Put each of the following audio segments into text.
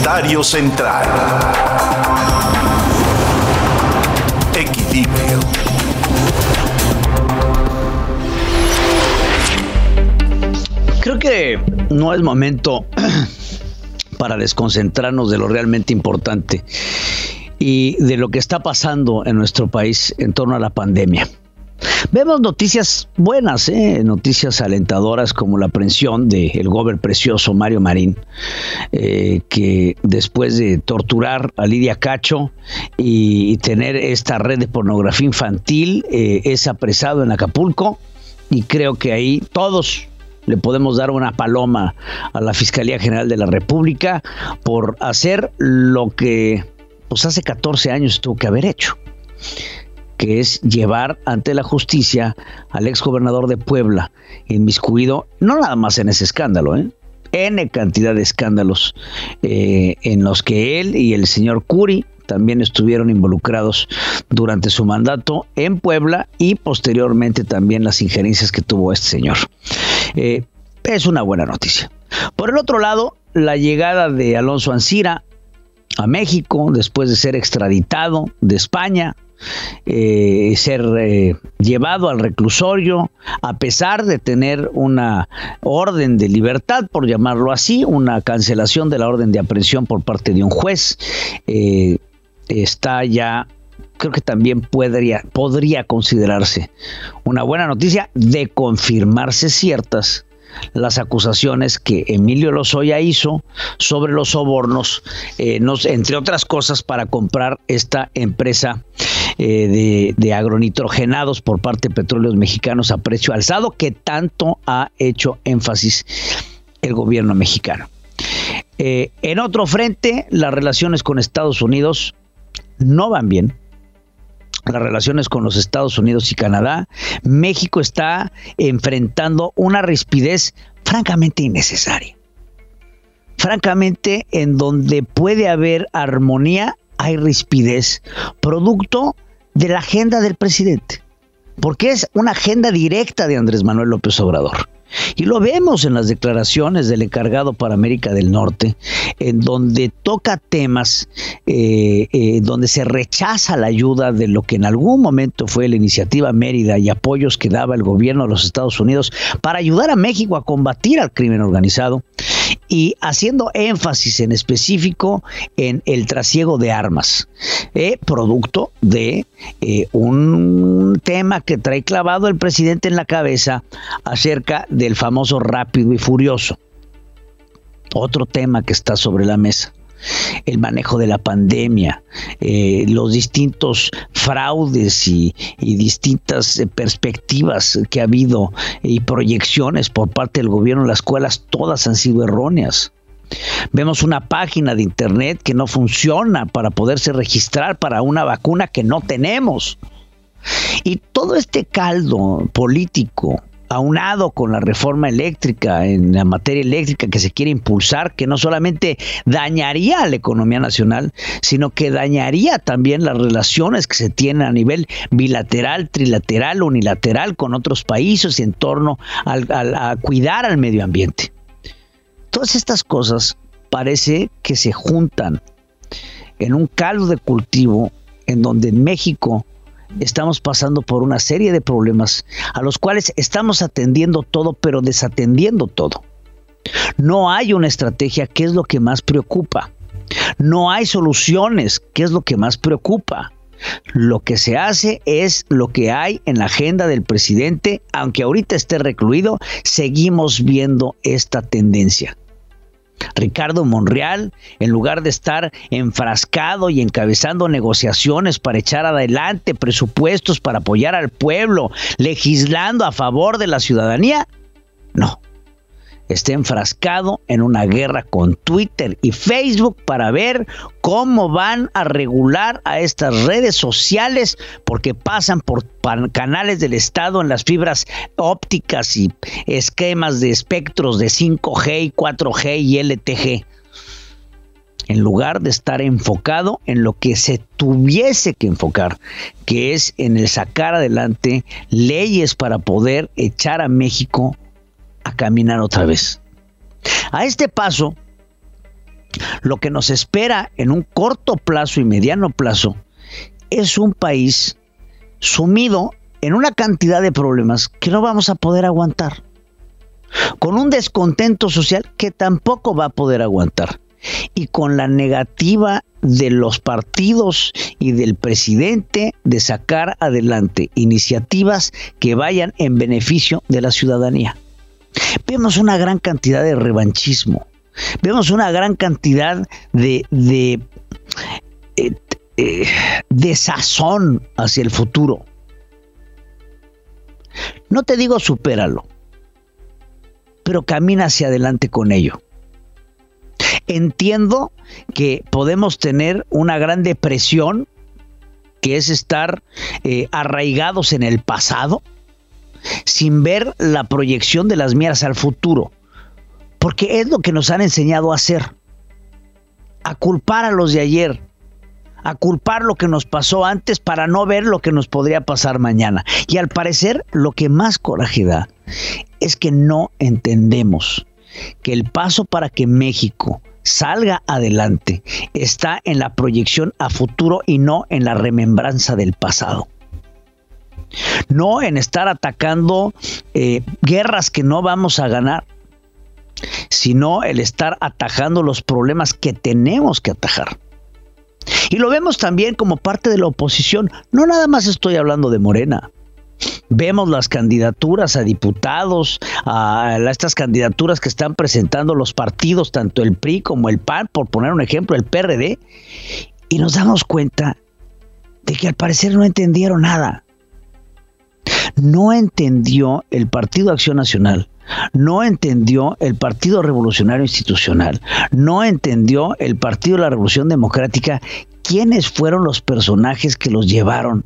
Comentario central. Equilibrio. Creo que no es momento para desconcentrarnos de lo realmente importante y de lo que está pasando en nuestro país en torno a la pandemia. Vemos noticias buenas, ¿eh? noticias alentadoras como la aprehensión del el gober precioso Mario Marín, eh, que después de torturar a Lidia Cacho y, tener esta red de pornografía infantil, eh, es apresado en Acapulco y creo que ahí todos le podemos dar una paloma a la Fiscalía General de la República por hacer lo que pues hace 14 años tuvo que haber hecho que es llevar ante la justicia al ex gobernador de Puebla, inmiscuido, no nada más en ese escándalo, ¿eh? N cantidad de escándalos eh, en los que él y el señor Curi también estuvieron involucrados durante su mandato en Puebla y posteriormente también las injerencias que tuvo este señor. Eh, es una buena noticia. Por el otro lado, la llegada de Alonso Ancira a México después de ser extraditado de España eh, ser eh, llevado al reclusorio, a pesar de tener una orden de libertad, por llamarlo así, una cancelación de la orden de aprehensión por parte de un juez. Eh, está ya creo que también podría, podría considerarse una buena noticia de confirmarse ciertas las acusaciones que Emilio Lozoya hizo sobre los sobornos, entre otras cosas, para comprar esta empresa eh, de, agronitrogenados por parte de petróleos mexicanos a precio alzado que tanto ha hecho énfasis el gobierno mexicano. Eh, en otro frente, las relaciones con Estados Unidos no van bien. Las relaciones con los Estados Unidos y Canadá. México está enfrentando una rispidez francamente innecesaria. Francamente, en donde puede haber armonía, hay rispidez, producto de la agenda del presidente, porque es una agenda directa de Andrés Manuel López Obrador. Y lo vemos en las declaraciones del encargado para América del Norte, en donde toca temas, eh, eh, donde se rechaza la ayuda de lo que en algún momento fue la iniciativa Mérida y apoyos que daba el gobierno de los Estados Unidos para ayudar a México a combatir al crimen organizado y haciendo énfasis en específico en el trasiego de armas, eh, producto de eh, un tema que trae clavado el presidente en la cabeza acerca del famoso rápido y furioso. Otro tema que está sobre la mesa el manejo de la pandemia, eh, los distintos fraudes y, distintas eh, perspectivas que ha habido y proyecciones por parte del gobierno en las escuelas, todas han sido erróneas. Vemos una página de internet que no funciona para poderse registrar para una vacuna que no tenemos. Y todo este caldo político aunado con la reforma eléctrica en la materia eléctrica que se quiere impulsar, que no solamente dañaría a la economía nacional, sino que dañaría también las relaciones que se tienen a nivel bilateral, trilateral, unilateral con otros países en torno a cuidar al medio ambiente. Todas estas cosas parece que se juntan en un caldo de cultivo en donde en México estamos pasando por una serie de problemas a los cuales estamos atendiendo todo, pero desatendiendo todo. No hay una estrategia, que es lo que más preocupa. No hay soluciones, que es lo que más preocupa. Lo que se hace es lo que hay en la agenda del presidente, aunque ahorita esté recluido, seguimos viendo esta tendencia. Ricardo Monreal, en lugar de estar enfrascado y encabezando negociaciones para echar adelante presupuestos para apoyar al pueblo, legislando a favor de la ciudadanía, no, está enfrascado en una guerra con Twitter y Facebook para ver cómo van a regular a estas redes sociales porque pasan por canales del Estado en las fibras ópticas y esquemas de espectros de 5G y 4G y LTG. En lugar de estar enfocado en lo que se tuviese que enfocar, que es en el sacar adelante leyes para poder echar a México a caminar otra vez. A este paso, Lo que nos espera en un corto plazo y mediano plazo es un país sumido en una cantidad de problemas que no vamos a poder aguantar, con un descontento social que tampoco va a poder aguantar y con la negativa de los partidos y del presidente de sacar adelante iniciativas que vayan en beneficio de la ciudadanía. Vemos una gran cantidad de revanchismo, vemos una gran cantidad de, de, eh, eh, hacia el futuro. No te digo supéralo, pero camina hacia adelante con ello. Entiendo que podemos tener una gran depresión, que es estar eh, arraigados en el pasado, sin ver la proyección de las miras al futuro, porque es lo que nos han enseñado a hacer, a culpar a los de ayer, a culpar lo que nos pasó antes para no ver lo que nos podría pasar mañana. Y al parecer lo que más coraje da es que no entendemos que el paso para que México salga adelante está en la proyección a futuro y no en la remembranza del pasado. No en estar atacando eh, guerras que no vamos a ganar, sino el estar atajando los problemas que tenemos que atajar. Y lo vemos también como parte de la oposición. No nada más estoy hablando de Morena. Vemos las candidaturas a diputados, a estas candidaturas que están presentando los partidos, tanto el PRI como el PAN, por poner un ejemplo, el PRD, y nos damos cuenta de que al parecer no entendieron nada. No entendió el Partido Acción Nacional, no entendió el Partido Revolucionario Institucional, no entendió el Partido de la Revolución Democrática quiénes fueron los personajes que los llevaron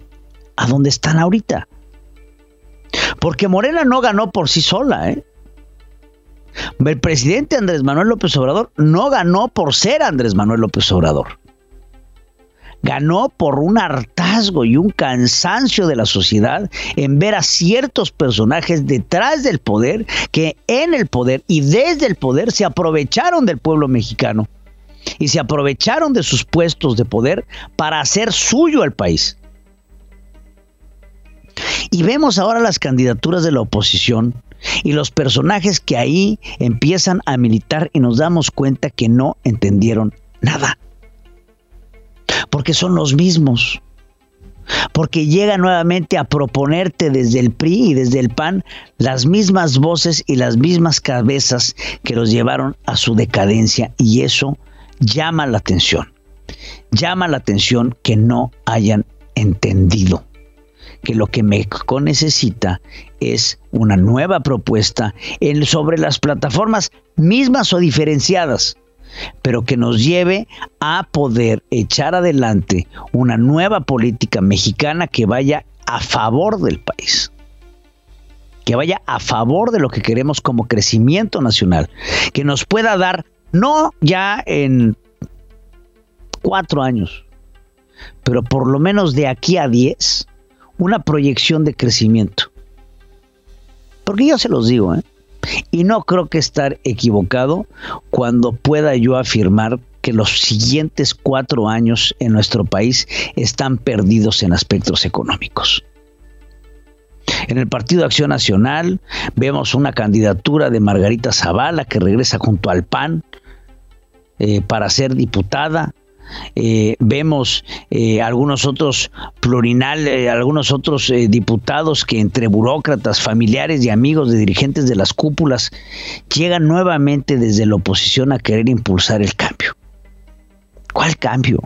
a donde están ahorita. Porque Morena no ganó por sí sola, ¿eh? El presidente Andrés Manuel López Obrador no ganó por ser Andrés Manuel López Obrador. Ganó por un hartazgo y un cansancio de la sociedad en ver a ciertos personajes detrás del poder que en el poder y desde el poder se aprovecharon del pueblo mexicano y se aprovecharon de sus puestos de poder para hacer suyo al país. Y vemos ahora las candidaturas de la oposición y los personajes que ahí empiezan a militar y nos damos cuenta que no entendieron nada. Porque son los mismos. Porque llega nuevamente a proponerte desde el PRI y desde el PAN las mismas voces y las mismas cabezas que los llevaron a su decadencia. Y eso llama la atención. Llama la atención que no hayan entendido que lo que México necesita es una nueva propuesta sobre las plataformas mismas o diferenciadas, pero que nos lleve a poder echar adelante una nueva política mexicana que vaya a favor del país que vaya a favor de lo que queremos como crecimiento nacional, que nos pueda dar, no ya en cuatro años, pero por lo menos de aquí a diez, una proyección de crecimiento. Porque yo se los digo, ¿eh? Y no creo que estar equivocado cuando pueda yo afirmar que los siguientes cuatro años en nuestro país están perdidos en aspectos económicos. En el Partido Acción Nacional vemos una candidatura de Margarita Zavala que regresa junto al PAN eh, para ser diputada. Eh, vemos eh, algunos otros plurinal, eh, algunos otros diputados que entre burócratas, familiares y amigos de dirigentes de las cúpulas llegan nuevamente desde la oposición a querer impulsar el cambio. ¿Cuál cambio?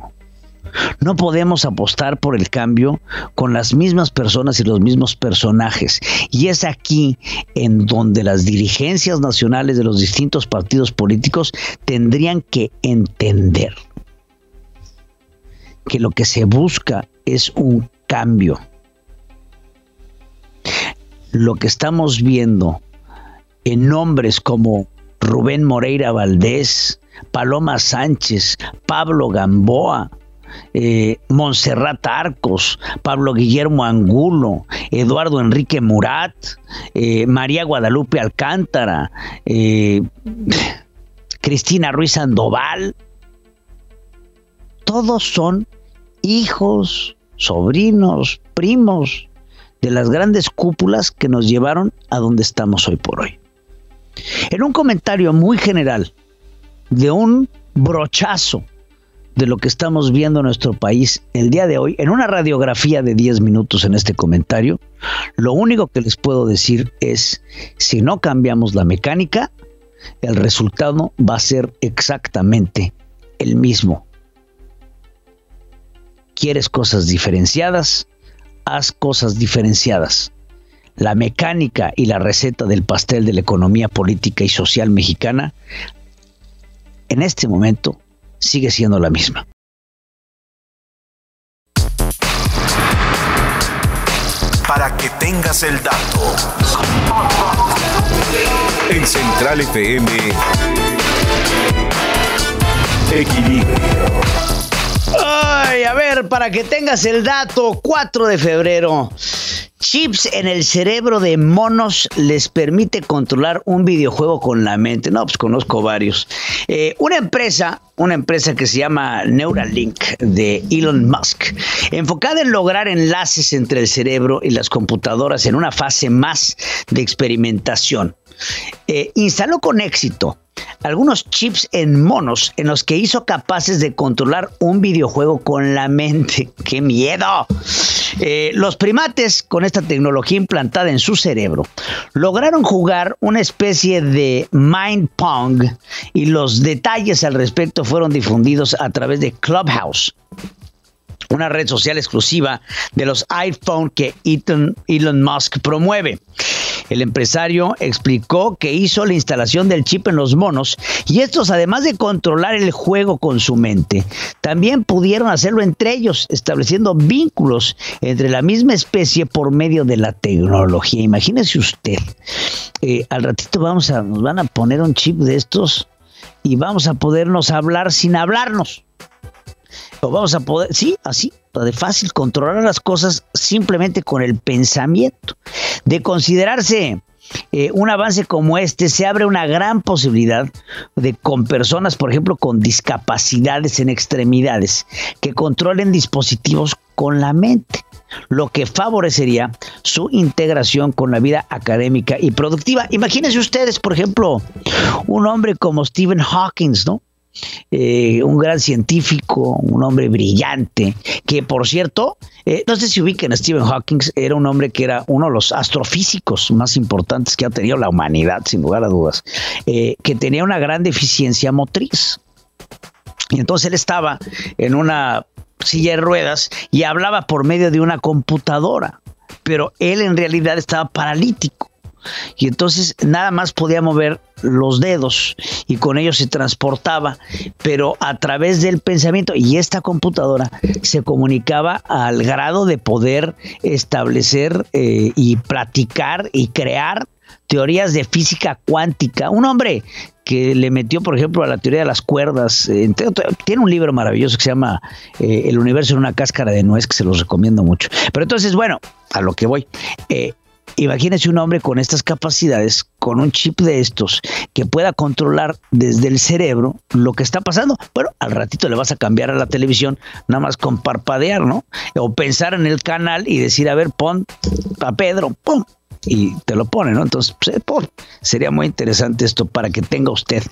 No podemos apostar por el cambio con las mismas personas y los mismos personajes. Y es aquí en donde las dirigencias nacionales de los distintos partidos políticos tendrían que entender que lo que se busca es un cambio. Lo que estamos viendo en nombres como Rubén Moreira Valdés, Paloma Sánchez, Pablo Gamboa, eh, Montserrat Arcos, Pablo Guillermo Angulo, Eduardo Enrique Murat, eh, María Guadalupe Alcántara, eh, Cristina Ruiz Sandoval, todos son hijos, sobrinos, primos de las grandes cúpulas que nos llevaron a donde estamos hoy por hoy. En un comentario muy general de un brochazo de lo que estamos viendo en nuestro país el día de hoy, en una radiografía de 10 minutos en este comentario, lo único que les puedo decir es, si no cambiamos la mecánica, el resultado va a ser exactamente el mismo. ¿Quieres cosas diferenciadas? Haz cosas diferenciadas. La mecánica y la receta del pastel de la economía política y social mexicana en este momento sigue siendo la misma. Para que tengas el dato. En Central FM. Equilibrio. A ver, para que tengas el dato, 4 de febrero. Chips en el cerebro de monos les permite controlar un videojuego con la mente. No, pues conozco varios. Eh, una empresa, una empresa que se llama Neuralink de Elon Musk, enfocada en lograr enlaces entre el cerebro y las computadoras en una fase más de experimentación. Eh, instaló con éxito algunos chips en monos en los que hizo capaces de controlar un videojuego con la mente. ¡Qué miedo! Eh, los primates, con esta tecnología implantada en su cerebro, lograron jugar una especie de mind pong y los detalles al respecto fueron difundidos a través de Clubhouse una red social exclusiva de los iPhone que Elon Musk promueve. El empresario explicó que hizo la instalación del chip en los monos y estos, además de controlar el juego con su mente, también pudieron hacerlo entre ellos, estableciendo vínculos entre la misma especie por medio de la tecnología. Imagínese usted, eh, al ratito vamos a, nos van a poner un chip de estos y vamos a podernos hablar sin hablarnos. O vamos a poder, sí, así, de fácil controlar las cosas simplemente con el pensamiento. De considerarse eh, un avance como este, se abre una gran posibilidad de con personas, por ejemplo, con discapacidades en extremidades, que controlen dispositivos con la mente, lo que favorecería su integración con la vida académica y productiva. Imagínense ustedes, por ejemplo, un hombre como Stephen Hawking, ¿no? Eh, un gran científico, un hombre brillante, que por cierto, eh, no sé si ubiquen a Stephen Hawking, era un hombre que era uno de los astrofísicos más importantes que ha tenido la humanidad, sin lugar a dudas, eh, que tenía una gran deficiencia motriz. Y entonces él estaba en una silla de ruedas y hablaba por medio de una computadora, pero él en realidad estaba paralítico y entonces nada más podía mover los dedos y con ellos se transportaba, pero a través del pensamiento y esta computadora se comunicaba al grado de poder establecer eh, y platicar y crear teorías de física cuántica. Un hombre que le metió, por ejemplo, a la teoría de las cuerdas. Eh, tiene un libro maravilloso que se llama eh, El universo en una cáscara de nuez, que se los recomiendo mucho. Pero entonces, bueno, a lo que voy. Imagínese un hombre con estas capacidades, con un chip de estos, que pueda controlar desde el cerebro lo que está pasando. Bueno, al ratito le vas a cambiar a la televisión nada más con parpadear, ¿no? O pensar en el canal y decir, a ver, pon a Pedro, pum, y te lo pone, ¿no? Entonces, pues, eh, sería muy interesante esto para que tenga usted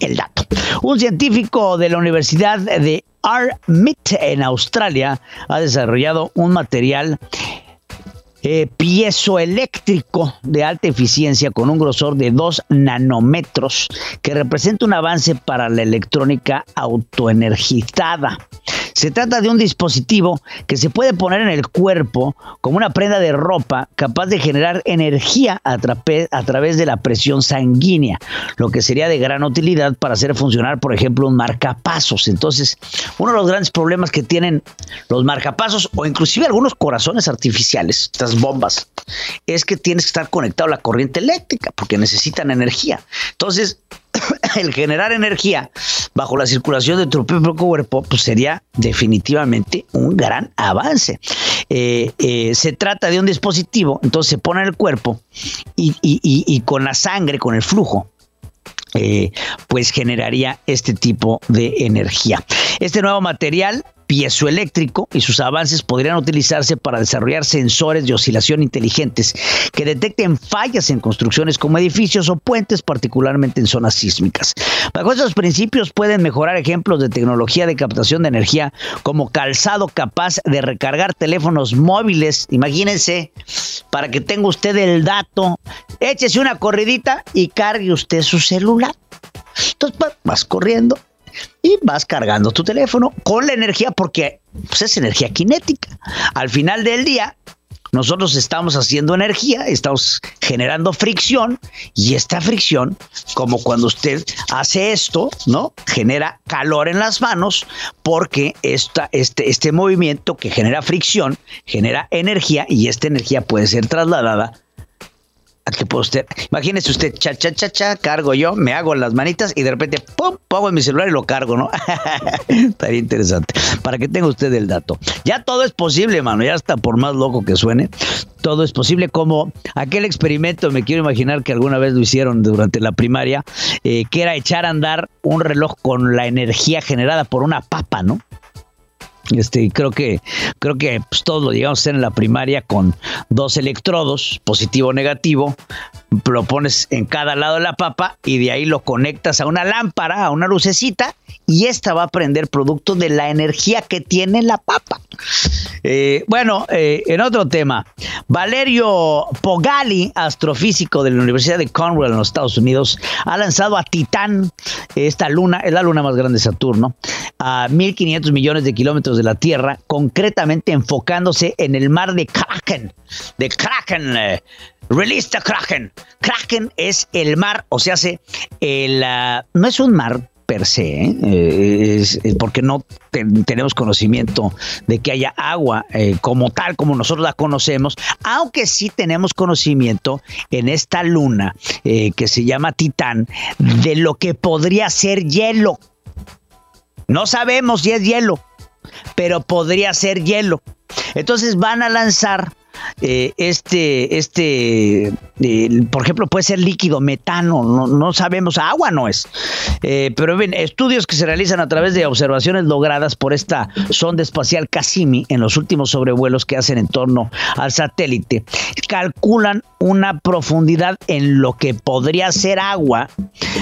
el dato. Un científico de la Universidad de Armit en Australia ha desarrollado un material eh, piezoeléctrico de alta eficiencia con un grosor de 2 nanómetros que representa un avance para la electrónica autoenergizada. Se trata de un dispositivo que se puede poner en el cuerpo como una prenda de ropa capaz de generar energía a, través de la presión sanguínea, lo que sería de gran utilidad para hacer funcionar, por ejemplo, un marcapasos. Entonces, uno de los grandes problemas que tienen los marcapasos o inclusive algunos corazones artificiales, estas bombas, es que tienes que estar conectado a la corriente eléctrica porque necesitan energía. Entonces, el generar energía bajo la circulación de tu propio cuerpo, pues sería definitivamente un gran avance. Eh, eh, se trata de un dispositivo, entonces se pone en el cuerpo y, con la sangre, con el flujo, eh, pues generaría este tipo de energía. Este nuevo material piezoeléctrico y sus avances podrían utilizarse para desarrollar sensores de oscilación inteligentes que detecten fallas en construcciones como edificios o puentes, particularmente en zonas sísmicas. Bajo estos principios pueden mejorar ejemplos de tecnología de captación de energía como calzado capaz de recargar teléfonos móviles. Imagínense, para que tenga usted el dato, échese una corridita y cargue usted su celular. Entonces vas corriendo, y vas cargando tu teléfono con la energía porque pues, es energía cinética. Al final del día, nosotros estamos haciendo energía, estamos generando fricción y esta fricción, como cuando usted hace esto, ¿no? Genera calor en las manos porque esta, este, este movimiento que genera fricción genera energía y esta energía puede ser trasladada que usted, imagínese usted, cha, cha, cha, cha, cargo yo, me hago las manitas y de repente, pum, pongo en mi celular y lo cargo, ¿no? Estaría interesante. Para que tenga usted el dato. Ya todo es posible, mano, ya está por más loco que suene. Todo es posible, como aquel experimento, me quiero imaginar que alguna vez lo hicieron durante la primaria, eh, que era echar a andar un reloj con la energía generada por una papa, ¿no? Este, creo que, creo que pues, todos lo llegamos a hacer en la primaria con dos electrodos, positivo o negativo. Lo pones en cada lado de la papa y de ahí lo conectas a una lámpara, a una lucecita, y esta va a prender producto de la energía que tiene la papa. Eh, bueno, eh, en otro tema, Valerio Pogali, astrofísico de la Universidad de Cornwall en los Estados Unidos, ha lanzado a Titán, esta luna, es la luna más grande de Saturno, a 1.500 millones de kilómetros de la Tierra, concretamente enfocándose en el mar de Kraken, de Kraken. Eh, release the Kraken. Kraken es el mar, o sea, hace el, ah, no es un mar per se, ¿eh? es, porque no tenemos conocimiento de que haya agua eh, como tal, como nosotros la conocemos, aunque sí tenemos conocimiento en esta luna eh, que se llama Titán de lo que podría ser hielo. No sabemos si es hielo, pero podría ser hielo. Entonces van a lanzar eh, este, este, por ejemplo, puede ser líquido, metano, no, sabemos, agua no es. Eh, pero bien, estudios que se realizan a través de observaciones logradas por esta sonda espacial Cassini en los últimos sobrevuelos que hacen en torno al satélite, calculan una profundidad en lo que podría ser agua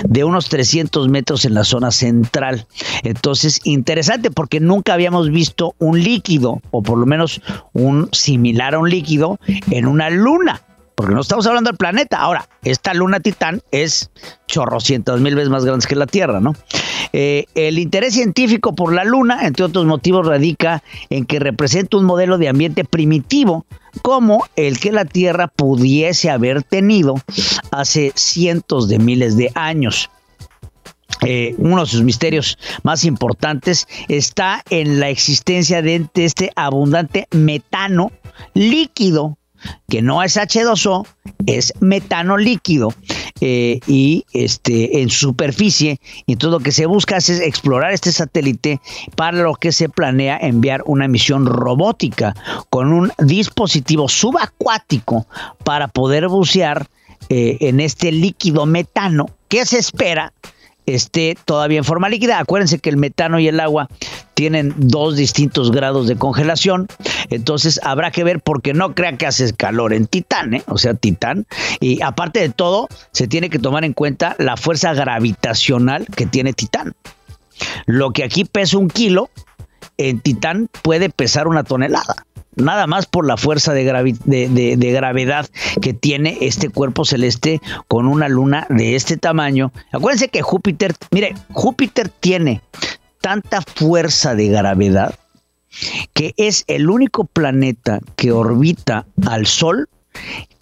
de unos 300 metros en la zona central. Entonces, interesante porque nunca habíamos visto un líquido, o por lo menos un similar a un líquido, en una luna. Porque no estamos hablando del planeta. Ahora, esta luna Titán es chorrocientos mil veces más grande que la Tierra, ¿no? Eh, el interés científico por la luna, entre otros motivos, radica en que representa un modelo de ambiente primitivo como el que la Tierra pudiese haber tenido hace cientos de miles de años. Eh, uno de sus misterios más importantes está en la existencia de este abundante metano líquido, que no es H2O, es metano líquido. Eh, y este en superficie. Y todo lo que se busca es explorar este satélite para lo que se planea enviar una misión robótica con un dispositivo subacuático para poder bucear eh, en este líquido metano que se espera esté todavía en forma líquida. Acuérdense que el metano y el agua tienen dos distintos grados de congelación, entonces habrá que ver porque no crean que hace calor en Titán, ¿eh? o sea, Titán. Y aparte de todo, se tiene que tomar en cuenta la fuerza gravitacional que tiene Titán. Lo que aquí pesa un kilo, en Titán puede pesar una tonelada nada más por la fuerza de, gravedad que tiene este cuerpo celeste con una luna de este tamaño. Acuérdense que Júpiter, mire, Júpiter tiene tanta fuerza de gravedad que es el único planeta que orbita al Sol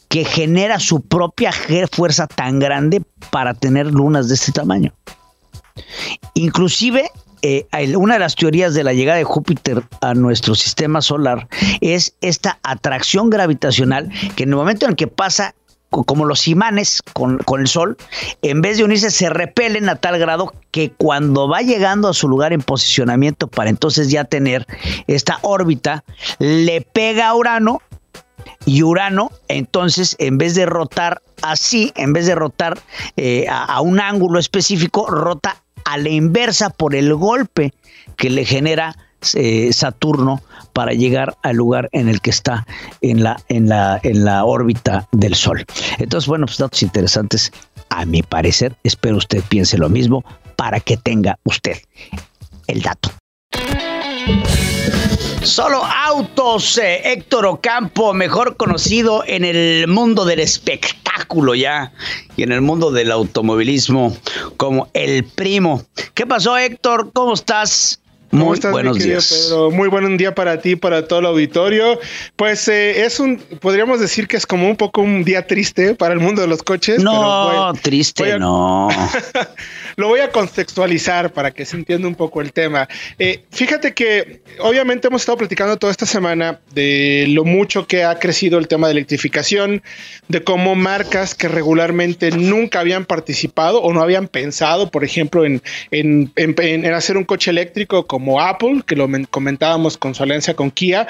que genera su propia fuerza tan grande para tener lunas de este tamaño. Inclusive eh, una de las teorías de la llegada de Júpiter a nuestro sistema solar es esta atracción gravitacional que en el momento en que pasa como los imanes con, con, el Sol, en vez de unirse, se repelen a tal grado que cuando va llegando a su lugar en posicionamiento para entonces ya tener esta órbita, le pega a Urano y Urano, entonces, en vez de rotar así, en vez de rotar eh, a un ángulo específico, rota a la inversa por el golpe que le genera eh, Saturno para llegar al lugar en el que está en la, en la, en la órbita del Sol. Entonces, bueno, pues datos interesantes a mi parecer. Espero usted piense lo mismo para que tenga usted el dato. Solo Autos, Héctor Ocampo, mejor conocido en el mundo del espectáculo ya y en el mundo del automovilismo como el primo. ¿Qué pasó Héctor? ¿Cómo estás? Muy buenos días. Muy buen día para ti, para todo el auditorio. Pues eh, es un, podríamos decir que es como un poco un día triste para el mundo de los coches. No, triste, no. lo voy a contextualizar para que se entienda un poco el tema. Eh, fíjate que obviamente hemos estado platicando toda esta semana de lo mucho que ha crecido el tema de electrificación, de cómo marcas que regularmente nunca habían participado o no habían pensado, por ejemplo, en, en, en hacer un coche eléctrico como Apple, que lo comentábamos con su alianza con Kia,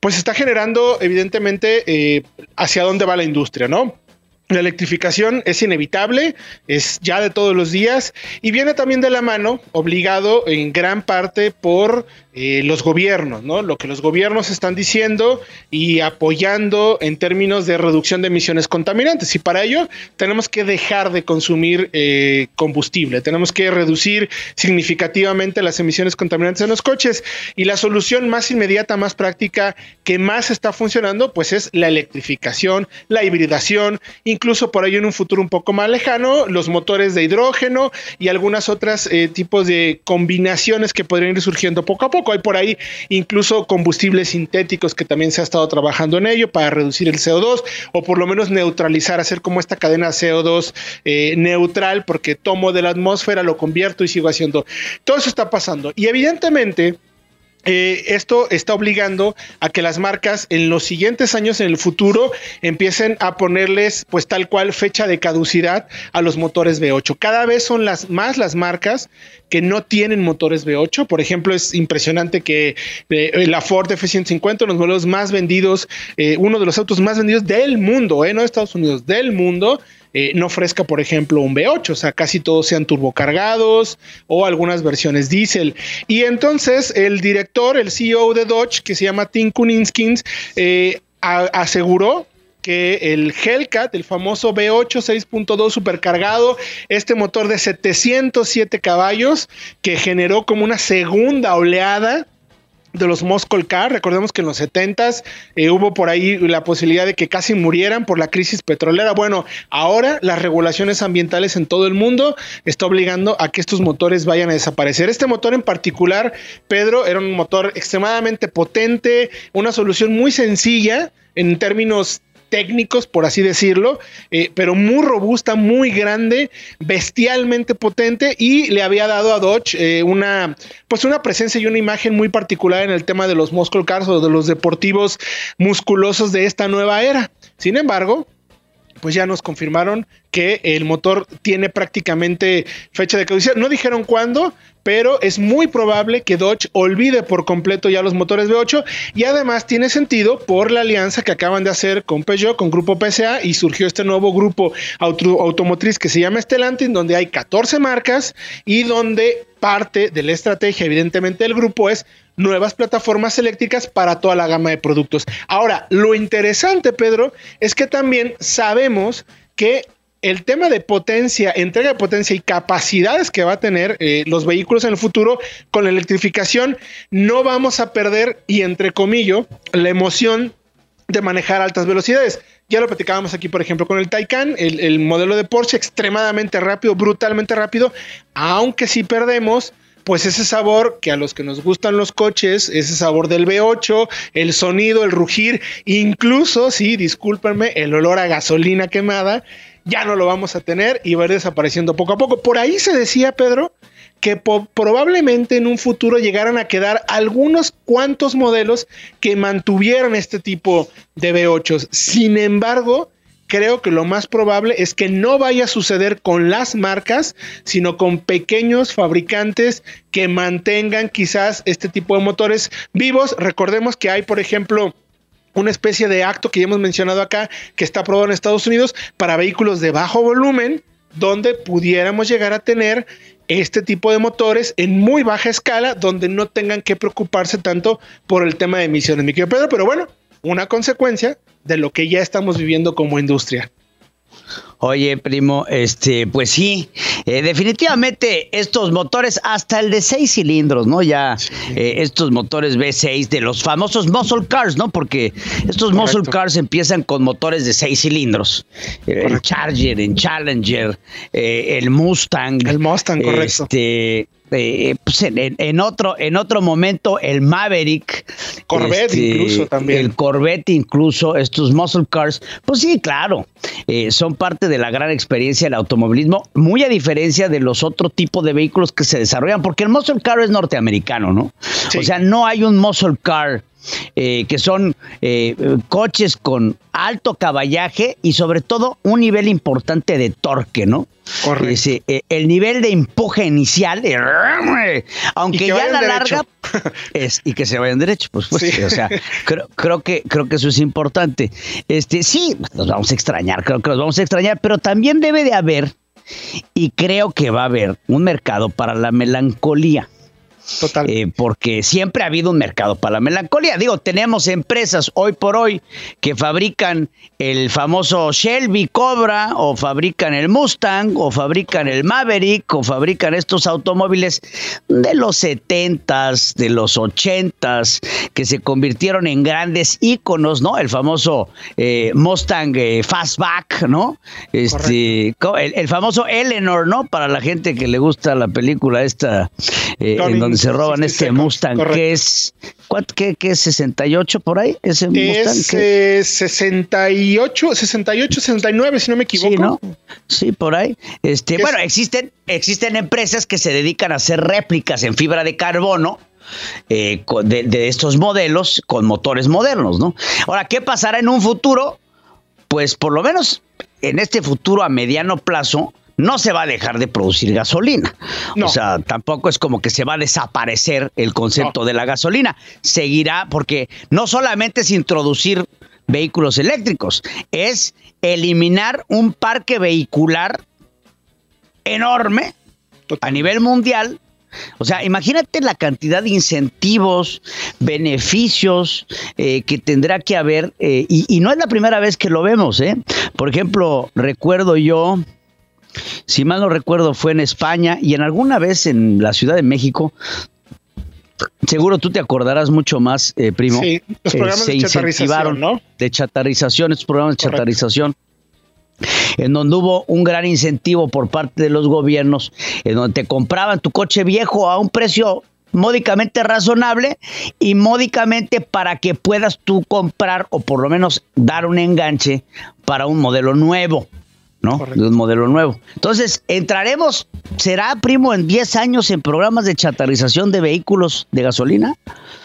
pues está generando evidentemente eh, hacia dónde va la industria, ¿no? La electrificación es inevitable, es ya de todos los días y viene también de la mano, obligado en gran parte por eh, los gobiernos, ¿no? Lo que los gobiernos están diciendo y apoyando en términos de reducción de emisiones contaminantes. Y para ello tenemos que dejar de consumir eh, combustible, tenemos que reducir significativamente las emisiones contaminantes en los coches. Y la solución más inmediata, más práctica, que más está funcionando, pues es la electrificación, la hibridación, por ello en un futuro un poco más lejano, los motores de hidrógeno y algunas otras eh, tipos de combinaciones que podrían ir surgiendo poco a poco. Hay por ahí incluso combustibles sintéticos que también se ha estado trabajando en ello para reducir el CO2 o por lo menos neutralizar, hacer como esta cadena CO2 eh, neutral porque tomo de la atmósfera, lo convierto y sigo haciendo. Todo eso está pasando. Y evidentemente eh, esto está obligando a que las marcas en los siguientes años, en el futuro, empiecen a ponerles, pues tal cual, fecha de caducidad a los motores V8. Cada vez son las más las marcas que no tienen motores V8. Por ejemplo, es impresionante que eh, la Ford F-150, los modelos más vendidos, eh, uno de los autos más vendidos del mundo, no Estados Unidos, del mundo, eh, no ofrezca, por ejemplo, un V8, o sea, casi todos sean turbocargados o algunas versiones diésel. Y entonces el director, el CEO de Dodge, que se llama Tim Kuninskins, eh, aseguró que el Hellcat, el famoso V8 6.2 supercargado, este motor de 707 caballos que generó como una segunda oleada de los Muscle Car. Recordemos que en los 70s eh, hubo por ahí la posibilidad de que casi murieran por la crisis petrolera. Bueno, ahora las regulaciones ambientales en todo el mundo está obligando a que estos motores vayan a desaparecer. Este motor en particular, Pedro, era un motor extremadamente potente, una solución muy sencilla en términos técnicos, por así decirlo, eh, pero muy robusta, muy grande, bestialmente potente y le había dado a Dodge eh, una, pues una presencia y una imagen muy particular en el tema de los muscle cars o de los deportivos musculosos de esta nueva era. Sin embargo, pues ya nos confirmaron que el motor tiene prácticamente fecha de caducidad. No dijeron cuándo, pero es muy probable que Dodge olvide por completo ya los motores V8 y además tiene sentido por la alianza que acaban de hacer con Peugeot, con Grupo PSA y surgió este nuevo grupo automotriz que se llama Stellantis, donde hay 14 marcas y donde parte de la estrategia evidentemente del grupo es nuevas plataformas eléctricas para toda la gama de productos. Ahora, lo interesante, Pedro, es que también sabemos que el tema de potencia, entrega de potencia y capacidades que va a tener eh, los vehículos en el futuro con la electrificación, no vamos a perder, y entre comillas, la emoción de manejar altas velocidades. Ya lo platicábamos aquí, por ejemplo, con el Taycan, el, el modelo de Porsche extremadamente rápido, brutalmente rápido, aunque si perdemos pues ese sabor que a los que nos gustan los coches, ese sabor del V8, el sonido, el rugir, incluso, sí, discúlpenme, el olor a gasolina quemada, ya no lo vamos a tener y va a ir desapareciendo poco a poco. Por ahí se decía, Pedro, que probablemente en un futuro llegaran a quedar algunos cuantos modelos que mantuvieran este tipo de V8. Sin embargo, creo que lo más probable es que no vaya a suceder con las marcas, sino con pequeños fabricantes que mantengan quizás este tipo de motores vivos. Recordemos que hay, por ejemplo, una especie de acto que ya hemos mencionado acá, que está aprobado en Estados Unidos para vehículos de bajo volumen, donde pudiéramos llegar a tener este tipo de motores en muy baja escala, donde no tengan que preocuparse tanto por el tema de emisiones, mi querido Pedro, pero bueno, una consecuencia de lo que ya estamos viviendo como industria. Oye, primo, este, pues sí, eh, definitivamente estos motores, hasta el de seis cilindros, ¿no? Ya eh, estos motores V6 de los famosos muscle cars, ¿no? Porque estos muscle cars empiezan con motores de seis cilindros. El Charger, el Challenger, eh, el Mustang. El Mustang, correcto. Este, eh, pues en, otro, en otro momento el Maverick. Corvette este, incluso también. El Corvette incluso, estos muscle cars. Pues sí, claro, eh, son parte de la gran experiencia del automovilismo, muy a diferencia de los otros tipos de vehículos que se desarrollan, porque el muscle car es norteamericano, ¿no? O sea, no hay un muscle car eh, que son eh, coches con alto caballaje y sobre todo un nivel importante de torque, ¿no? Correcto. Eh, el nivel de empuje inicial, aunque ya la larga, es, y que se vayan derecho, pues, pues o sea, creo, creo, que, creo que eso es importante. Este, sí, nos vamos a extrañar, creo que nos vamos a extrañar, pero también debe de haber, y creo que va a haber, un mercado para la melancolía. Total. Eh, porque siempre ha habido un mercado para la melancolía. Digo, tenemos empresas hoy por hoy que fabrican el famoso Shelby Cobra, o fabrican el Mustang, o fabrican el Maverick, o fabrican estos automóviles de los 70s, de los 80s, que se convirtieron en grandes íconos, ¿no? El famoso eh, Mustang eh, Fastback, ¿no? Este, el, el, famoso Eleanor, ¿no? Para la gente que le gusta la película esta, en donde se roban este Mustang, que es, ¿cuánto, qué, qué, es 68 por ahí? Ese Mustang. Es 68, 68, 69, si no me equivoco. Sí, ¿no? Sí, por ahí. Este, bueno, existen, existen empresas que se dedican a hacer réplicas en fibra de carbono. Eh, de, de estos modelos con motores modernos, ¿no? Ahora, ¿qué pasará en un futuro? Pues por lo menos en este futuro a mediano plazo, no se va a dejar de producir gasolina. O sea, tampoco es como que se va a desaparecer el concepto de la gasolina. Seguirá porque no solamente es introducir vehículos eléctricos, es eliminar un parque vehicular enorme a nivel mundial o sea, imagínate la cantidad de incentivos, beneficios eh, que tendrá que haber, eh, y, y, no es la primera vez que lo vemos, ¿eh? Por ejemplo, recuerdo yo si mal no recuerdo, fue en España y en alguna vez en la Ciudad de México. Seguro tú te acordarás mucho más, eh, primo. Sí, los programas de chatarrización, ¿no? De chatarrización, estos programas de chatarrización en donde hubo un gran incentivo por parte de los gobiernos, en donde te compraban tu coche viejo a un precio módicamente razonable y módicamente para que puedas tú comprar o por lo menos dar un enganche para un modelo nuevo. ¿No? De un modelo nuevo. Entonces, entraremos, ¿será, primo, en 10 años en programas de chatarrización de vehículos de gasolina?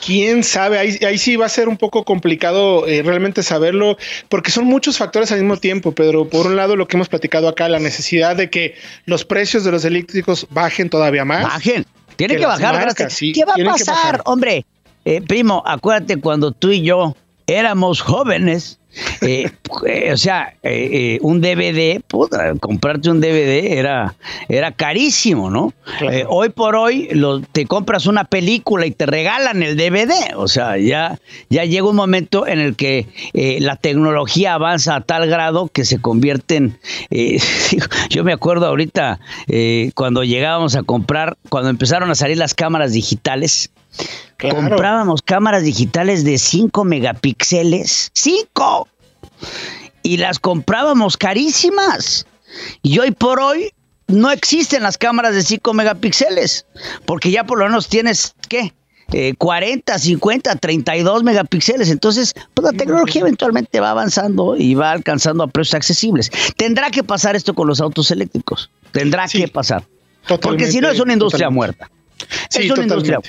Quién sabe, ahí, ahí sí va a ser un poco complicado eh, realmente saberlo, porque son muchos factores al mismo tiempo, Pedro. Por un lado, lo que hemos platicado acá, la necesidad de que los precios de los eléctricos bajen todavía más. Bajen, tiene que, bajar. ¿Qué va a pasar, hombre? Eh, primo, acuérdate cuando tú y yo éramos jóvenes eh, eh, o sea, eh, un DVD, comprarte un DVD era, era carísimo, ¿no? hoy por hoy lo, te compras una película y te regalan el DVD. O sea, ya, ya llega un momento en el que la tecnología avanza a tal grado que se convierten. yo me acuerdo ahorita cuando llegábamos a comprar, cuando empezaron a salir las cámaras digitales. Comprábamos cámaras digitales de 5 megapíxeles. ¡5! Y las comprábamos carísimas. Y hoy por hoy no existen las cámaras de 5 megapíxeles. Porque ya por lo menos tienes, ¿qué? 40, 50, 32 megapíxeles. Entonces, pues la tecnología eventualmente va avanzando y va alcanzando a precios accesibles. Tendrá que pasar esto con los autos eléctricos. Tendrá que pasar. Porque si no es una industria muerta. es una industria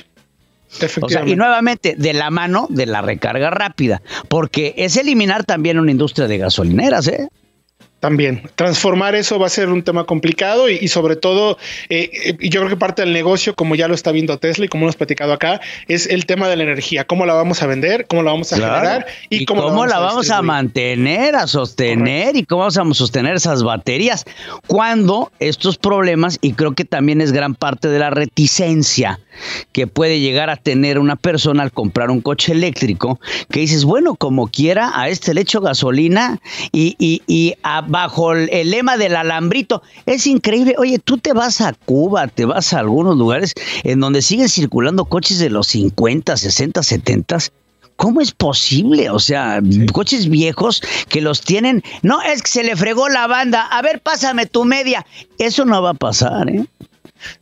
muerta y nuevamente, de la mano de la recarga rápida, porque es eliminar también una industria de gasolineras, ¿eh? También. Transformar eso va a ser un tema complicado y, sobre todo, eh, eh, yo creo que parte del negocio, como ya lo está viendo Tesla y como hemos platicado acá, es el tema de la energía. ¿Cómo la vamos a vender? ¿Cómo la vamos a generar? Y, cómo, la vamos, a, mantener, a sostener y cómo vamos a sostener esas baterías. Cuando estos problemas, y creo que también es gran parte de la reticencia que puede llegar a tener una persona al comprar un coche eléctrico, que dices, bueno, como quiera, a este le echo gasolina y, y, y bajo el lema del alambrito. Es increíble. Oye, tú te vas a Cuba, te vas a algunos lugares en donde siguen circulando coches de los 50, 60, 70. ¿Cómo es posible? O sea, coches viejos que los tienen. No, es que se le fregó la banda. A ver, pásame tu media. Eso no va a pasar, ¿eh?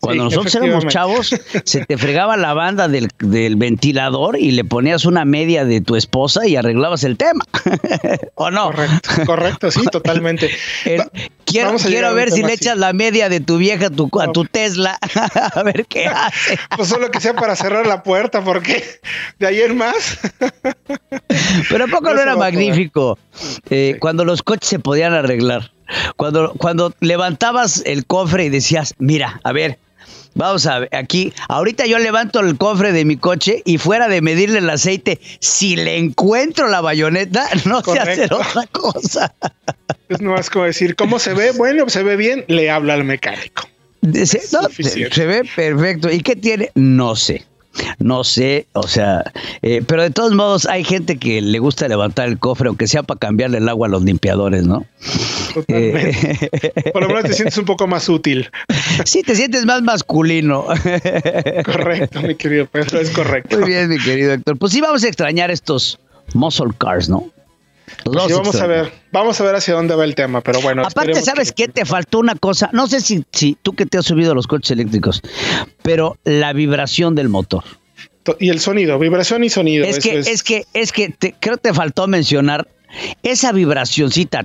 Cuando nosotros éramos chavos, se te fregaba la banda del, ventilador y le ponías una media de tu esposa y arreglabas el tema. ¿O no? Correcto, correcto, sí, totalmente. quiero quiero ver si le echas la media de tu vieja a tu, a tu Tesla, a ver qué hace. Pues solo que sea para cerrar la puerta, porque de ayer más. Pero ¿a poco no, era magnífico eh, cuando los coches se podían arreglar? Cuando, cuando levantabas el cofre y decías, mira, a ver, Vamos a ver, aquí, ahorita yo levanto el cofre de mi coche y fuera de medirle el aceite, si le encuentro la bayoneta, no sé hacer otra cosa. Es más como decir, ¿cómo se ve? Bueno, se ve bien, le habla al mecánico. se ve perfecto. ¿Y qué tiene? No sé. No sé, o sea, eh, pero de todos modos hay gente que le gusta levantar el cofre, aunque sea para cambiarle el agua a los limpiadores, ¿no? Totalmente. Por lo menos te sientes un poco más útil. Sí, te sientes más masculino. Correcto, mi querido Pedro, es correcto. Muy bien, mi querido Héctor. Pues sí, vamos a extrañar estos muscle cars, ¿no? Vamos a ver, vamos a ver hacia dónde va el tema, pero bueno. Aparte, ¿sabes qué? Te faltó una cosa. No sé si, si tú que te has subido a los coches eléctricos, pero la vibración del motor. Y el sonido, vibración y sonido. Es que, es... que, es que te, creo que te faltó mencionar esa vibracioncita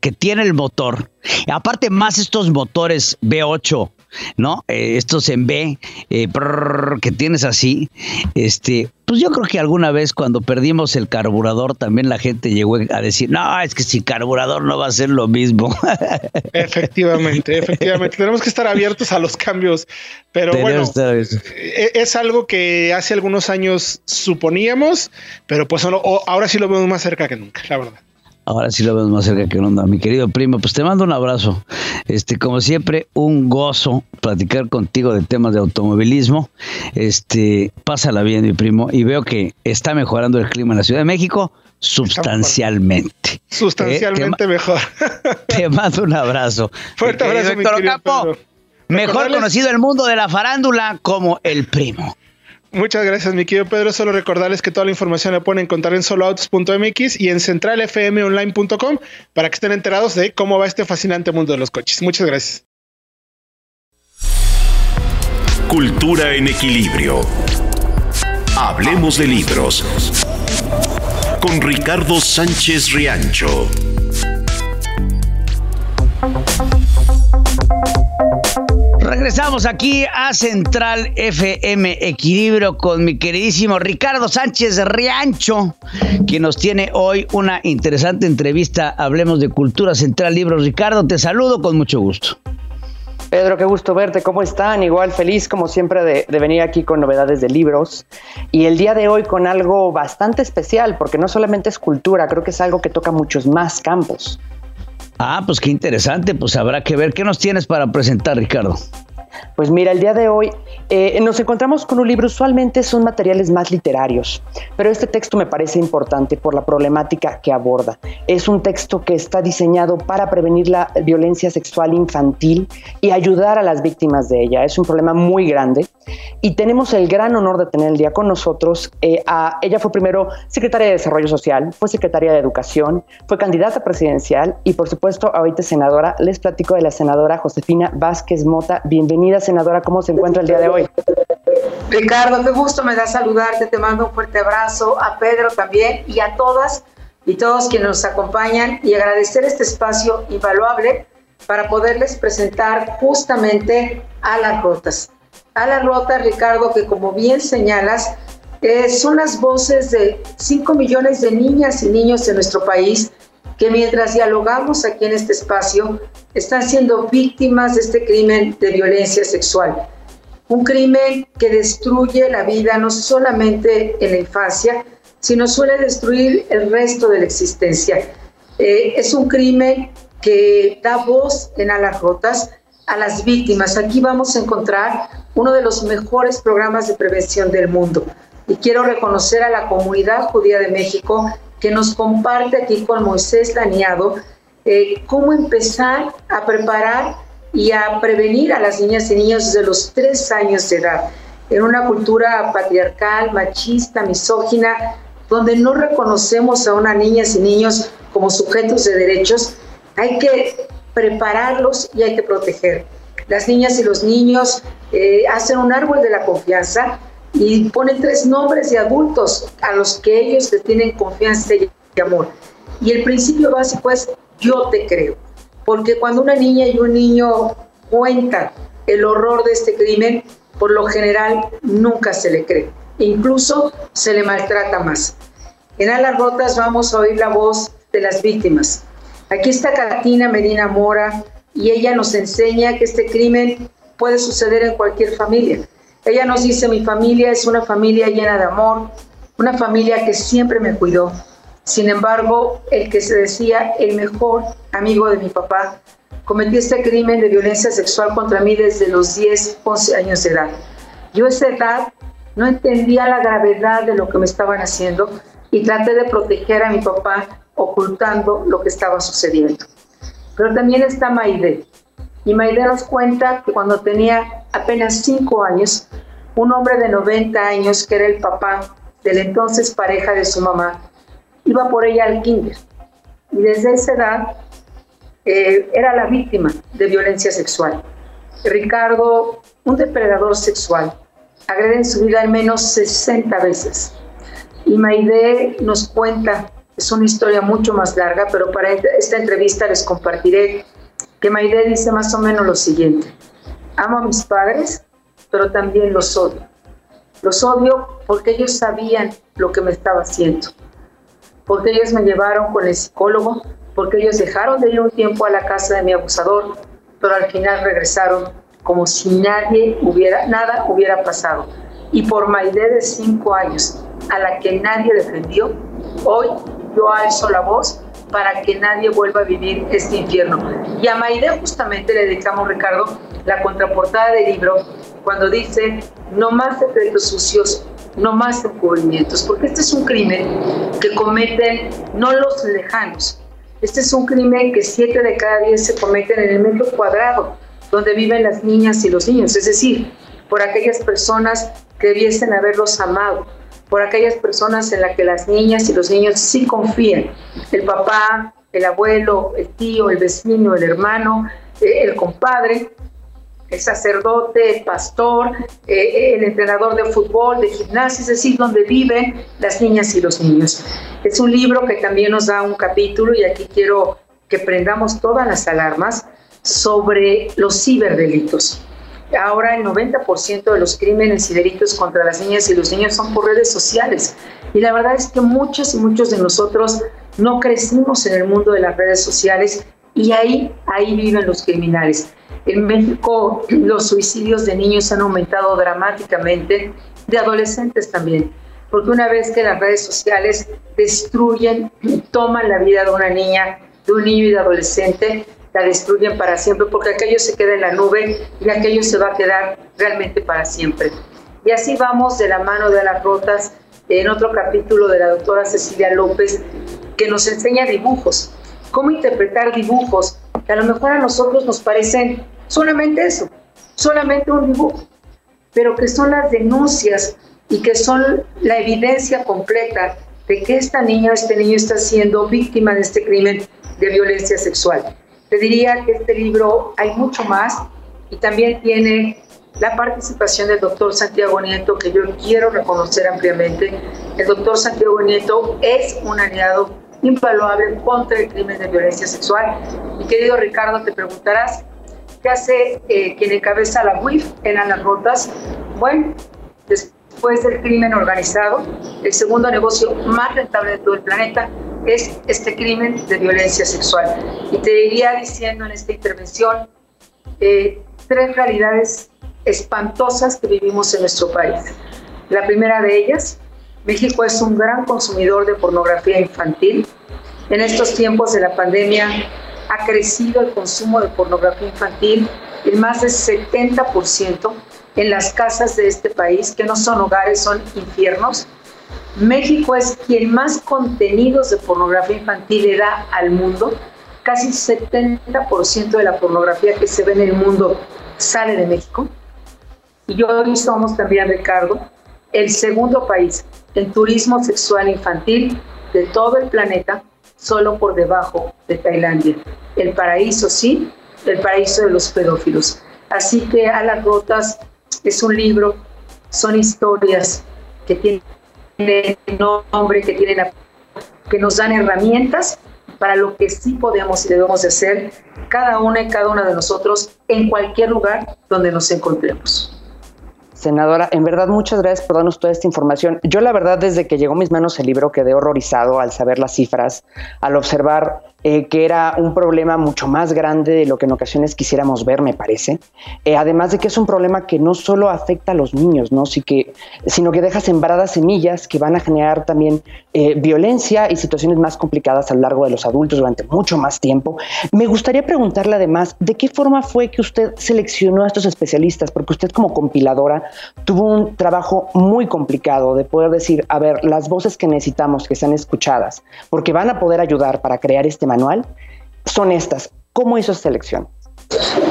que tiene el motor. Aparte, más estos motores V8 ¿no? Eh, estos en B eh, que tienes así, este, pues yo creo que alguna vez cuando perdimos el carburador también la gente llegó a decir, no, es que sin carburador no va a ser lo mismo. Efectivamente, efectivamente, tenemos que estar abiertos a los cambios, pero bueno, e, es algo que hace algunos años suponíamos, pero pues ahora sí lo vemos más cerca que nunca, la verdad. Ahora sí lo vemos más cerca que onda, mi querido primo. Pues te mando un abrazo. Este, como siempre, un gozo platicar contigo de temas de automovilismo. Este, pásala bien, mi primo. Y veo que está mejorando el clima en la Ciudad de México sustancialmente. Sustancialmente eh, mejor. te mando un abrazo. Fuerte abrazo, mi Capo, mejor conocido en el mundo de la farándula como el primo. Muchas gracias, mi querido Pedro. Solo recordarles que toda la información la pueden encontrar en soloautos.mx y en centralfmonline.com para que estén enterados de cómo va este fascinante mundo de los coches. Muchas gracias. Cultura en equilibrio. Hablemos de libros. Con Ricardo Sánchez Riancho. Regresamos aquí a Central FM Equilibrio con mi queridísimo Ricardo Sánchez Riancho, quien nos tiene hoy una interesante entrevista. Hablemos de Cultura Central Libros. Ricardo, te saludo con mucho gusto. Pedro, qué gusto verte. ¿Cómo están? Igual feliz como siempre de, de, venir aquí con novedades de libros. Y el día de hoy con algo bastante especial, porque no solamente es cultura, creo que es algo que toca muchos más campos. Ah, pues qué interesante, pues habrá que ver qué nos tienes para presentar, Ricardo. Pues mira, el día de hoy eh, nos encontramos con un libro, usualmente son materiales más literarios, pero este texto me parece importante por la problemática que aborda. Es un texto que está diseñado para prevenir la violencia sexual infantil y ayudar a las víctimas de ella. Es un problema muy grande y tenemos el gran honor de tener el día con nosotros. Eh, a, ella fue primero secretaria de Desarrollo Social, fue secretaria de Educación, fue candidata presidencial y por supuesto ahorita senadora. Les platico de la senadora Josefina Vázquez Mota. Bienvenida senadora, ¿cómo se encuentra el día de hoy? Ricardo, qué gusto me da saludarte, te mando un fuerte abrazo, a Pedro también y a todas y todos quienes nos acompañan y agradecer este espacio invaluable para poderles presentar justamente a las rotas. A las rotas, Ricardo, que como bien señalas, son las voces de 5 millones de niñas y niños en nuestro país que mientras dialogamos aquí en este espacio, están siendo víctimas de este crimen de violencia sexual. Un crimen que destruye la vida no solamente en la infancia, sino suele destruir el resto de la existencia. Eh, es un crimen que da voz en alas rotas a las víctimas. Aquí vamos a encontrar uno de los mejores programas de prevención del mundo. Y quiero reconocer a la comunidad judía de México que nos comparte aquí con Moisés Laniado eh, cómo empezar a preparar y a prevenir a las niñas y niños desde los tres años de edad. En una cultura patriarcal, machista, misógina, donde no reconocemos a unas niñas y niños como sujetos de derechos, hay que prepararlos y hay que proteger. Las niñas y los niños eh, hacen un árbol de la confianza y ponen tres nombres de adultos a los que ellos le tienen confianza y amor. Y el principio básico es yo te creo, porque cuando una niña y un niño cuentan el horror de este crimen, por lo general nunca se le cree, incluso se le maltrata más. En Alas Rotas vamos a oír la voz de las víctimas. Aquí está Catina Medina Mora y ella nos enseña que este crimen puede suceder en cualquier familia ella nos dice, mi familia es una familia llena de amor, una familia que siempre me cuidó. Sin embargo, el que se decía el mejor amigo de mi papá cometió este crimen de violencia sexual contra mí desde los 10, 11 años de edad. Yo a esa edad no entendía la gravedad de lo que me estaban haciendo y traté de proteger a mi papá ocultando lo que estaba sucediendo. Pero también está Maide. Y Maide nos cuenta que cuando tenía apenas cinco años, un hombre de 90 años, que era el papá de la entonces pareja de su mamá, iba por ella al kinder. Y desde esa edad eh, era la víctima de violencia sexual. Ricardo, un depredador sexual, agrede en su vida al menos 60 veces. Y Maide nos cuenta, es una historia mucho más larga, pero para esta entrevista les compartiré que Maide dice más o menos lo siguiente. Amo a mis padres, pero también los odio. Los odio porque ellos sabían lo que me estaba haciendo, porque ellos me llevaron con el psicólogo, porque ellos dejaron de ir un tiempo a la casa de mi abusador, pero al final regresaron como si nadie hubiera, nada hubiera pasado. Y por Maide de cinco años, a la que nadie defendió, hoy yo alzo la voz para que nadie vuelva a vivir este infierno. Y a Maide justamente le dedicamos, Ricardo, la contraportada del libro cuando dice no más secretos sucios, no más encubrimientos, porque este es un crimen que cometen no los lejanos, este es un crimen que siete de cada diez se cometen en el metro cuadrado donde viven las niñas y los niños, es decir, por aquellas personas que debiesen haberlos amado, por aquellas personas en las que las niñas y los niños sí confían, el papá, el abuelo, el tío, el vecino, el hermano, eh, el compadre, el sacerdote, el pastor, eh, el entrenador de fútbol, de gimnasia, es decir, donde viven las niñas y los niños. Es un libro que también nos da un capítulo y aquí quiero que prendamos todas las alarmas sobre los ciberdelitos. Ahora el 90% de los crímenes y delitos contra las niñas y los niños son por redes sociales. Y la verdad es que muchos y muchos de nosotros no crecimos en el mundo de las redes sociales y ahí, ahí viven los criminales. En México los suicidios de niños han aumentado dramáticamente, de adolescentes también, porque una vez que las redes sociales destruyen, toman la vida de una niña, de un niño y de adolescente, la destruyen para siempre, porque aquello se queda en la nube y aquello se va a quedar realmente para siempre. Y así vamos de la mano de las rotas en otro capítulo de la doctora Cecilia López, que nos enseña dibujos, cómo interpretar dibujos que a lo mejor a nosotros nos parecen solamente eso, solamente un dibujo, pero que son las denuncias y que son la evidencia completa de que esta niña o este niño está siendo víctima de este crimen de violencia sexual. Te diría que este libro hay mucho más y también tiene la participación del doctor Santiago Nieto, que yo quiero reconocer ampliamente. El doctor Santiago Nieto es un aliado invaluable contra el crimen de violencia sexual. Mi querido Ricardo, te preguntarás, ¿qué hace eh, quien encabeza la UIF en Alas Rotas? Bueno, después del crimen organizado, el segundo negocio más rentable de todo el planeta, es este crimen de violencia sexual. Y te iría diciendo en esta intervención eh, tres realidades espantosas que vivimos en nuestro país. La primera de ellas, México es un gran consumidor de pornografía infantil. En estos tiempos de la pandemia ha crecido el consumo de pornografía infantil en más del 70% en las casas de este país, que no son hogares, son infiernos. México es quien más contenidos de pornografía infantil le da al mundo. Casi 70% de la pornografía que se ve en el mundo sale de México. Y hoy somos también, Ricardo, el segundo país en turismo sexual infantil de todo el planeta, solo por debajo de Tailandia. El paraíso, sí, el paraíso de los pedófilos. Así que a las rotas es un libro, son historias que tienen nombre, que tienen que nos dan herramientas para lo que sí podemos y debemos de hacer cada una y cada una de nosotros en cualquier lugar donde nos encontremos. Senadora, en verdad muchas gracias por darnos toda esta información. Yo la verdad desde que llegó a mis manos el libro quedé horrorizado al saber las cifras, al observar eh, que era un problema mucho más grande de lo que en ocasiones quisiéramos ver, me parece. Eh, además de que es un problema que no solo afecta a los niños, ¿no? Sí que, sino que deja sembradas semillas que van a generar también eh, violencia y situaciones más complicadas a lo largo de los adultos durante mucho más tiempo. Me gustaría preguntarle además, ¿de qué forma fue que usted seleccionó a estos especialistas? Porque usted como compiladora tuvo un trabajo muy complicado de poder decir, a ver, las voces que necesitamos que sean escuchadas, porque van a poder ayudar para crear este manual son estas. ¿Cómo hizo esta elección?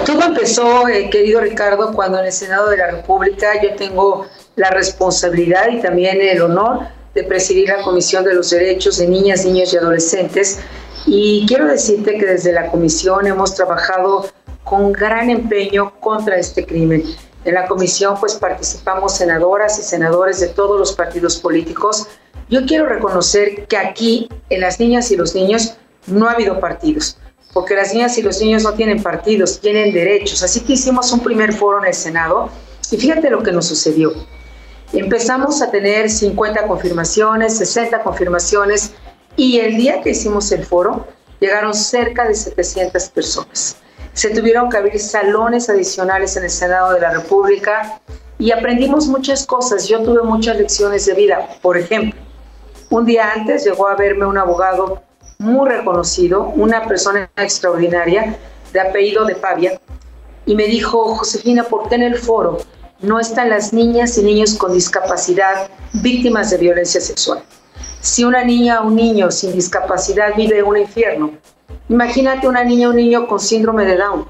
Todo empezó, eh, querido Ricardo, cuando en el Senado de la República yo tengo la responsabilidad y también el honor de presidir la Comisión de los Derechos de Niñas, Niños y Adolescentes. Y quiero decirte que desde la comisión hemos trabajado con gran empeño contra este crimen. En la comisión pues participamos senadoras y senadores de todos los partidos políticos. Yo quiero reconocer que aquí en las niñas y los niños no ha habido partidos, porque las niñas y los niños no tienen partidos, tienen derechos. Así que hicimos un primer foro en el Senado y fíjate lo que nos sucedió. Empezamos a tener 50 confirmaciones, 60 confirmaciones y el día que hicimos el foro llegaron cerca de 700 personas. Se tuvieron que abrir salones adicionales en el Senado de la República y aprendimos muchas cosas. Yo tuve muchas lecciones de vida. Por ejemplo, un día antes llegó a verme un abogado muy reconocido, una persona extraordinaria de apellido de Pavia, y me dijo, Josefina, ¿por qué en el foro no están las niñas y niños con discapacidad víctimas de violencia sexual? Si una niña o un niño sin discapacidad vive un infierno, imagínate una niña o un niño con síndrome de Down,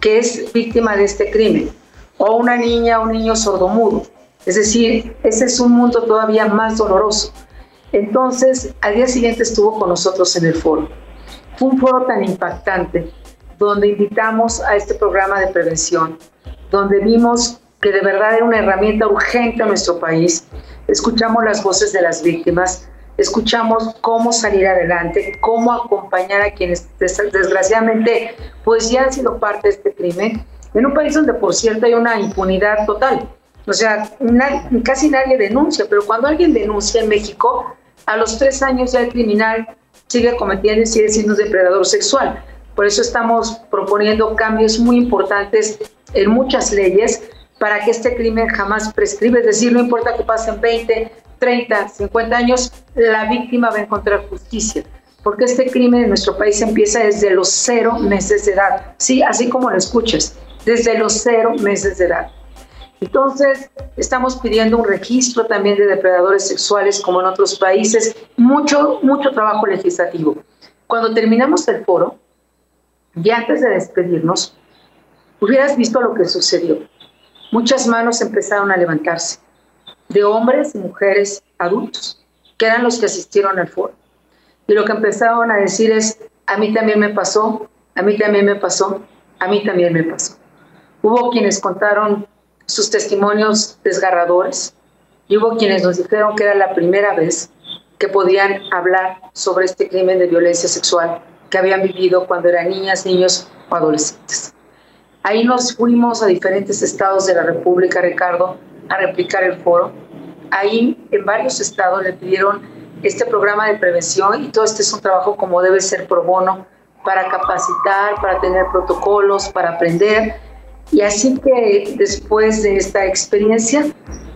que es víctima de este crimen, o una niña o un niño sordomudo. Es decir, ese es un mundo todavía más doloroso. Entonces, al día siguiente estuvo con nosotros en el foro. Fue un foro tan impactante, donde invitamos a este programa de prevención, donde vimos que de verdad era una herramienta urgente a nuestro país. Escuchamos las voces de las víctimas, escuchamos cómo salir adelante, cómo acompañar a quienes desgraciadamente pues ya han sido parte de este crimen, en un país donde por cierto hay una impunidad total. O sea, casi nadie denuncia, pero cuando alguien denuncia en México, a los tres años ya el criminal sigue cometiendo y sigue siendo depredador sexual. Por eso estamos proponiendo cambios muy importantes en muchas leyes para que este crimen jamás prescribe. Es decir, no importa que pasen 20, 30, 50 años, la víctima va a encontrar justicia. Porque este crimen en nuestro país empieza desde los cero meses de edad. Sí, así como lo escuchas, desde los cero meses de edad. Entonces, estamos pidiendo un registro también de depredadores sexuales como en otros países, mucho, mucho trabajo legislativo. Cuando terminamos el foro, y antes de despedirnos, hubieras visto lo que sucedió. Muchas manos empezaron a levantarse, de hombres y mujeres adultos, que eran los que asistieron al foro. Y lo que empezaron a decir es, a mí también me pasó, a mí también me pasó, a mí también me pasó. Hubo quienes contaron sus testimonios desgarradores y hubo quienes nos dijeron que era la primera vez que podían hablar sobre este crimen de violencia sexual que habían vivido cuando eran niñas, niños o adolescentes. Ahí nos fuimos a diferentes estados de la República, Ricardo, a replicar el foro. Ahí en varios estados le pidieron este programa de prevención y todo este es un trabajo como debe ser pro bono para capacitar, para tener protocolos, para aprender. Y así que después de esta experiencia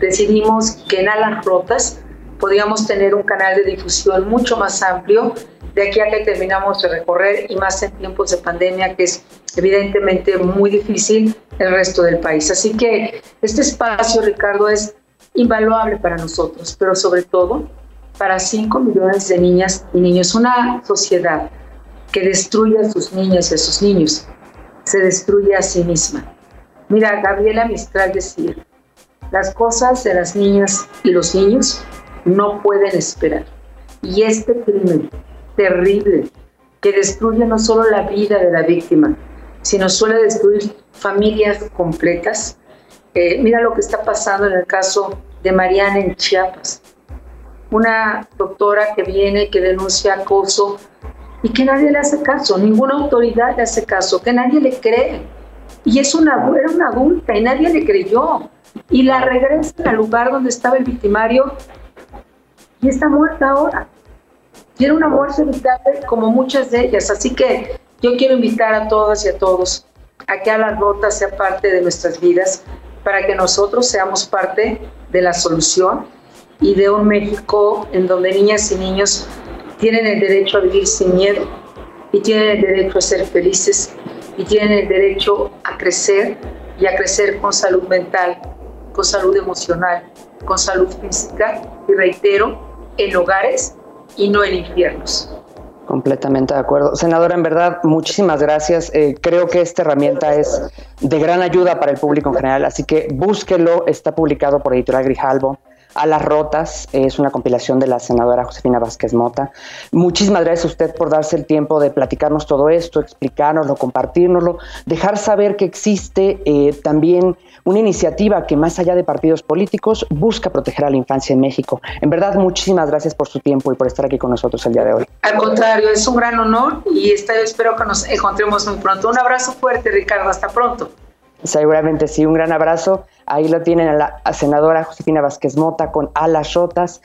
decidimos que en Alas Rotas podíamos tener un canal de difusión mucho más amplio de aquí a que terminamos de recorrer y más en tiempos de pandemia que es evidentemente muy difícil el resto del país. Así que este espacio, Ricardo, es invaluable para nosotros, pero sobre todo para 5 millones de niñas y niños. Una sociedad que destruye a sus niñas y a sus niños se destruye a sí misma. Mira, Gabriela Mistral decía, las cosas de las niñas y los niños no pueden esperar. Y este crimen terrible que destruye no solo la vida de la víctima, sino suele destruir familias completas. Eh, mira lo que está pasando en el caso de Mariana en Chiapas. Una doctora que viene, que denuncia acoso y que nadie le hace caso, ninguna autoridad le hace caso, que nadie le cree. Y es una, era una adulta y nadie le creyó. Y la regresan al lugar donde estaba el victimario y está muerta ahora. Tiene una muerte evitable como muchas de ellas. Así que yo quiero invitar a todas y a todos a que a la rota sea parte de nuestras vidas para que nosotros seamos parte de la solución y de un México en donde niñas y niños tienen el derecho a vivir sin miedo y tienen el derecho a ser felices y tienen el derecho a crecer y a crecer con salud mental, con salud emocional, con salud física y reitero, en hogares y no en infiernos. Completamente de acuerdo. Senadora, en verdad, muchísimas gracias. Eh, creo que esta herramienta es de gran ayuda para el público en general, así que búsquelo. Está publicado por Editorial Grijalbo. A las Rotas es una compilación de la senadora Josefina Vázquez Mota. Muchísimas gracias a usted por darse el tiempo de platicarnos todo esto, explicárnoslo, compartirnoslo, dejar saber que existe eh, también una iniciativa que más allá de partidos políticos busca proteger a la infancia en México. En verdad, muchísimas gracias por su tiempo y por estar aquí con nosotros el día de hoy. Al contrario, es un gran honor y espero que nos encontremos muy pronto. Un abrazo fuerte, Ricardo. Hasta pronto. Seguramente sí, un gran abrazo. Ahí lo tienen a la senadora Josefina Vázquez Mota con alas rotas